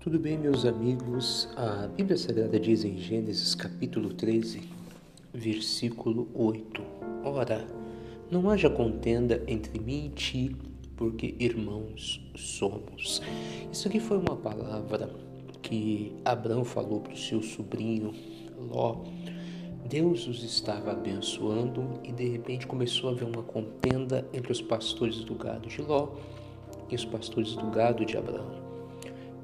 Tudo bem, meus amigos? A Bíblia Sagrada diz em Gênesis capítulo 13, versículo 8: Ora, não haja contenda entre mim e ti, porque irmãos somos. Isso aqui foi uma palavra que Abraão falou para o seu sobrinho Ló. Deus os estava abençoando e de repente começou a haver uma contenda entre os pastores do gado de Ló e os pastores do gado de Abraão.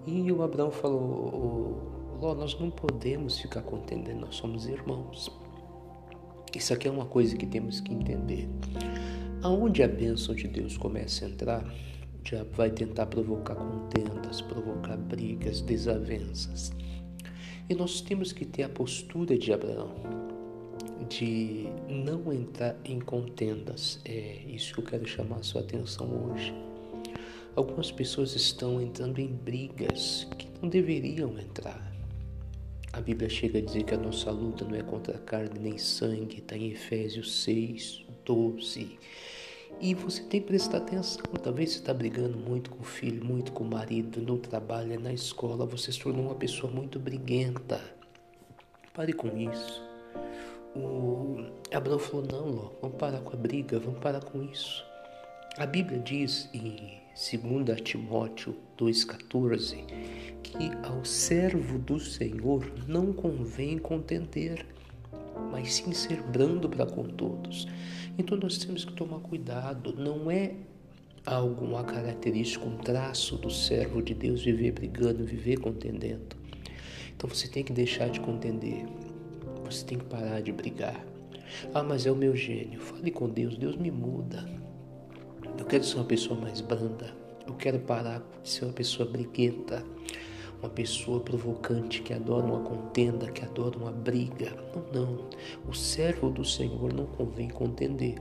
E o Abraão falou: Ló, nós não podemos ficar contendendo, nós somos irmãos. Isso aqui é uma coisa que temos que entender. Aonde a bênção de Deus começa a entrar, já vai tentar provocar contendas, provocar brigas, desavenças. E nós temos que ter a postura de Abraão, de não entrar em contendas. É isso que eu quero chamar a sua atenção hoje. Algumas pessoas estão entrando em brigas que não deveriam entrar. A Bíblia chega a dizer que a nossa luta não é contra carne nem sangue, está em Efésios 6, 12. E você tem que prestar atenção. Talvez você está brigando muito com o filho, muito com o marido, no trabalho, na escola. Você se tornou uma pessoa muito briguenta. Pare com isso. O Abraão falou: não, Ló, vamos parar com a briga, vamos parar com isso. A Bíblia diz em 2 Timóteo 2,14 que ao servo do Senhor não convém contender, mas sim ser brando para com todos. Então nós temos que tomar cuidado, não é algo, uma característica, um traço do servo de Deus viver brigando, viver contendendo. Então você tem que deixar de contender, você tem que parar de brigar. Ah, mas é o meu gênio. Fale com Deus, Deus me muda. Eu quero ser uma pessoa mais branda. Eu quero parar de ser uma pessoa briguenta, uma pessoa provocante que adora uma contenda, que adora uma briga. Não, não. O servo do Senhor não convém contender.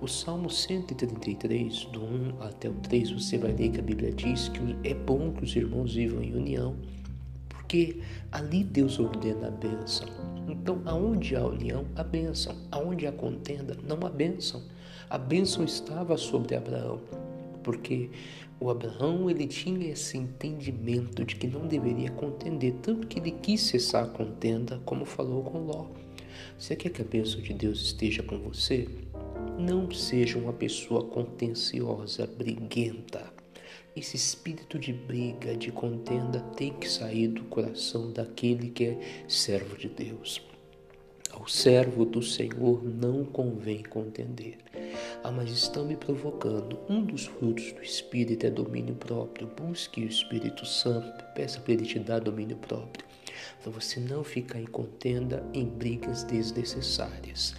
O Salmo 133, do 1 até o 3, você vai ler que a Bíblia diz que é bom que os irmãos vivam em união, porque ali Deus ordena a bênção. Então, aonde há união, há bênção. Aonde há contenda, não há bênção. A bênção estava sobre Abraão, porque o Abraão ele tinha esse entendimento de que não deveria contender, tanto que ele quis cessar a contenda, como falou com Ló. Você quer que a bênção de Deus esteja com você? Não seja uma pessoa contenciosa, briguenta. Esse espírito de briga, de contenda, tem que sair do coração daquele que é servo de Deus. Ao servo do Senhor não convém contender. Ah, mas estão me provocando. Um dos frutos do Espírito é domínio próprio. Busque o Espírito Santo, peça para ele te dar domínio próprio. Para você não ficar em contenda, em brigas desnecessárias.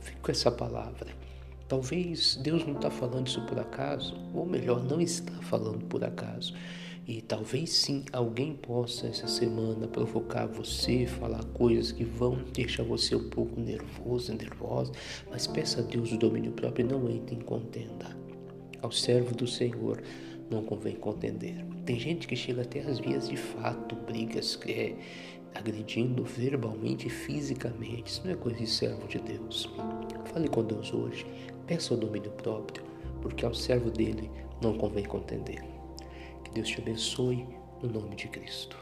Fique com essa palavra. Talvez Deus não está falando isso por acaso, ou melhor, não está falando por acaso. E talvez sim alguém possa essa semana provocar você, falar coisas que vão deixar você um pouco nervoso, nervosa, mas peça a Deus o domínio próprio e não entre em contenda. Ao servo do Senhor não convém contender. Tem gente que chega até às vias de fato, brigas, é, agredindo verbalmente e fisicamente. Isso não é coisa de servo de Deus. Fale com Deus hoje, peça o domínio próprio, porque ao servo dele não convém contender. Que Deus te abençoe no nome de Cristo.